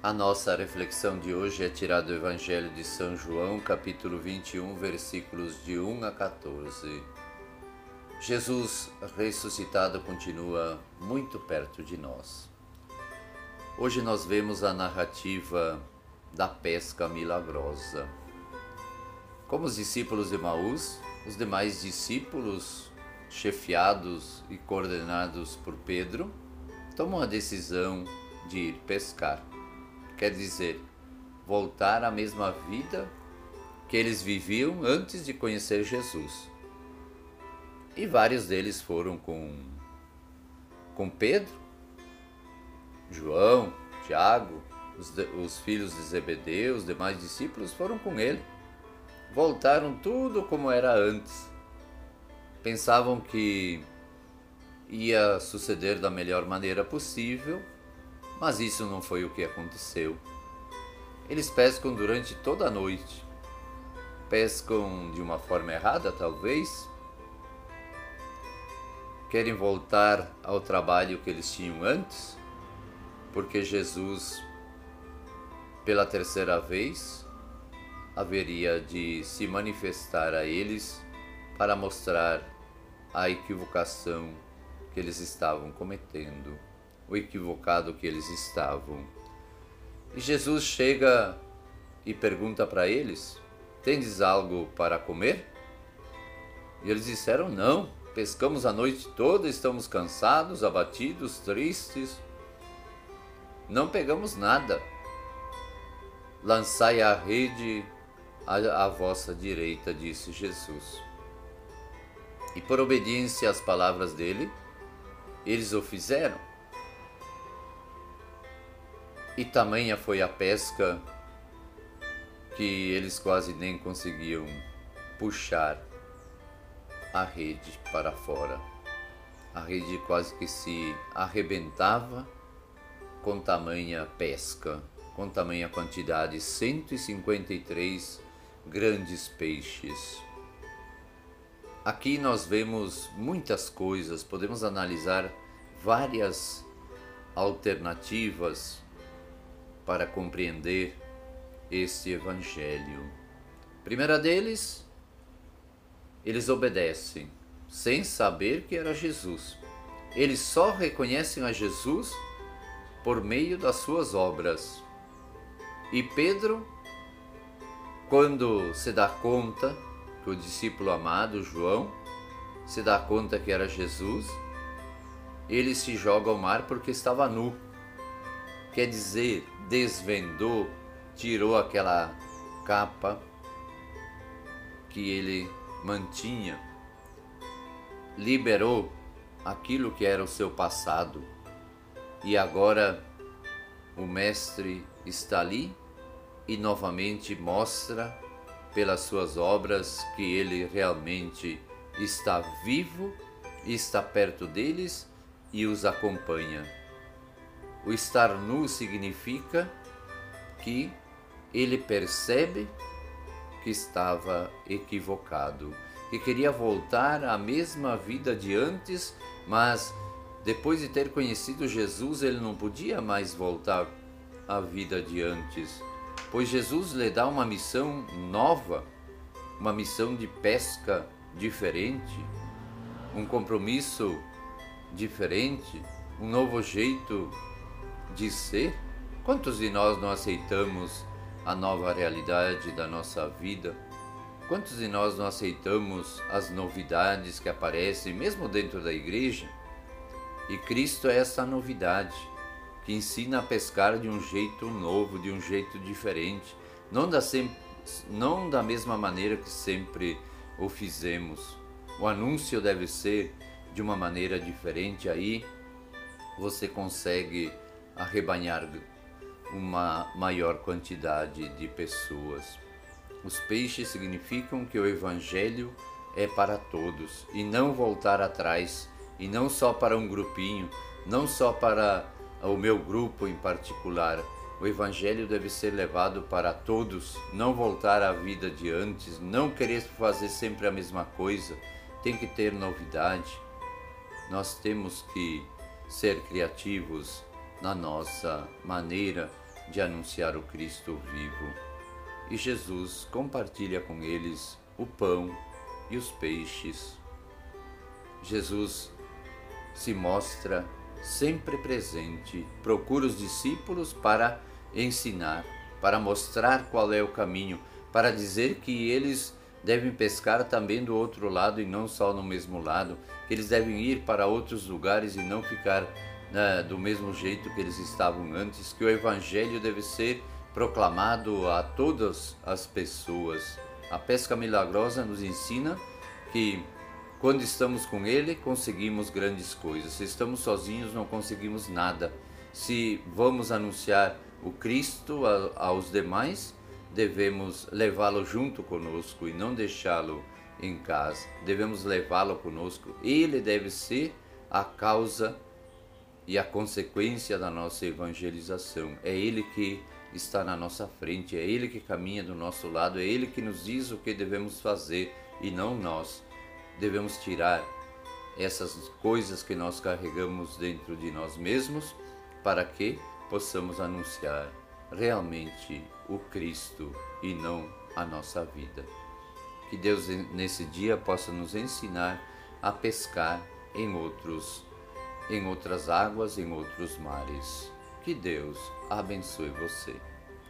A nossa reflexão de hoje é tirada do Evangelho de São João, capítulo 21, versículos de 1 a 14. Jesus ressuscitado continua muito perto de nós. Hoje nós vemos a narrativa da pesca milagrosa. Como os discípulos de Maús, os demais discípulos, chefiados e coordenados por Pedro, tomam a decisão de ir pescar quer dizer, voltar à mesma vida que eles viviam antes de conhecer Jesus. E vários deles foram com, com Pedro, João, Tiago, os, os filhos de Zebedeu, os demais discípulos foram com ele. Voltaram tudo como era antes. Pensavam que ia suceder da melhor maneira possível mas isso não foi o que aconteceu. Eles pescam durante toda a noite. Pescam de uma forma errada, talvez. Querem voltar ao trabalho que eles tinham antes, porque Jesus, pela terceira vez, haveria de se manifestar a eles para mostrar a equivocação que eles estavam cometendo o equivocado que eles estavam. E Jesus chega e pergunta para eles: Tendes algo para comer? E eles disseram: Não, pescamos a noite toda, estamos cansados, abatidos, tristes. Não pegamos nada. Lançai a rede à, à vossa direita, disse Jesus. E por obediência às palavras dele, eles o fizeram. E tamanha foi a pesca que eles quase nem conseguiam puxar a rede para fora. A rede quase que se arrebentava com tamanha pesca, com tamanha quantidade 153 grandes peixes. Aqui nós vemos muitas coisas, podemos analisar várias alternativas para compreender este Evangelho. Primeira deles, eles obedecem, sem saber que era Jesus. Eles só reconhecem a Jesus por meio das suas obras. E Pedro, quando se dá conta que o discípulo amado, João, se dá conta que era Jesus, ele se joga ao mar porque estava nu. Quer dizer, desvendou, tirou aquela capa que ele mantinha, liberou aquilo que era o seu passado e agora o Mestre está ali e novamente mostra pelas suas obras que ele realmente está vivo, está perto deles e os acompanha. O estar nu significa que ele percebe que estava equivocado, que queria voltar à mesma vida de antes, mas depois de ter conhecido Jesus, ele não podia mais voltar à vida de antes, pois Jesus lhe dá uma missão nova, uma missão de pesca diferente, um compromisso diferente, um novo jeito de ser? Quantos de nós não aceitamos a nova realidade da nossa vida? Quantos de nós não aceitamos as novidades que aparecem mesmo dentro da igreja? E Cristo é essa novidade que ensina a pescar de um jeito novo, de um jeito diferente, não da, sempre, não da mesma maneira que sempre o fizemos. O anúncio deve ser de uma maneira diferente, aí você consegue arrebanhar uma maior quantidade de pessoas. Os peixes significam que o Evangelho é para todos e não voltar atrás, e não só para um grupinho, não só para o meu grupo em particular. O Evangelho deve ser levado para todos, não voltar à vida de antes, não querer fazer sempre a mesma coisa, tem que ter novidade. Nós temos que ser criativos, na nossa maneira de anunciar o Cristo vivo. E Jesus compartilha com eles o pão e os peixes. Jesus se mostra sempre presente, procura os discípulos para ensinar, para mostrar qual é o caminho, para dizer que eles devem pescar também do outro lado e não só no mesmo lado, que eles devem ir para outros lugares e não ficar né, do mesmo jeito que eles estavam antes, que o Evangelho deve ser proclamado a todas as pessoas. A pesca milagrosa nos ensina que quando estamos com Ele, conseguimos grandes coisas. Se estamos sozinhos, não conseguimos nada. Se vamos anunciar o Cristo aos demais, devemos levá-lo junto conosco e não deixá-lo em casa. Devemos levá-lo conosco. Ele deve ser a causa e a consequência da nossa evangelização. É Ele que está na nossa frente, é Ele que caminha do nosso lado, é Ele que nos diz o que devemos fazer e não nós devemos tirar essas coisas que nós carregamos dentro de nós mesmos para que possamos anunciar realmente o Cristo e não a nossa vida. Que Deus nesse dia possa nos ensinar a pescar em outros em outras águas, em outros mares. Que Deus abençoe você.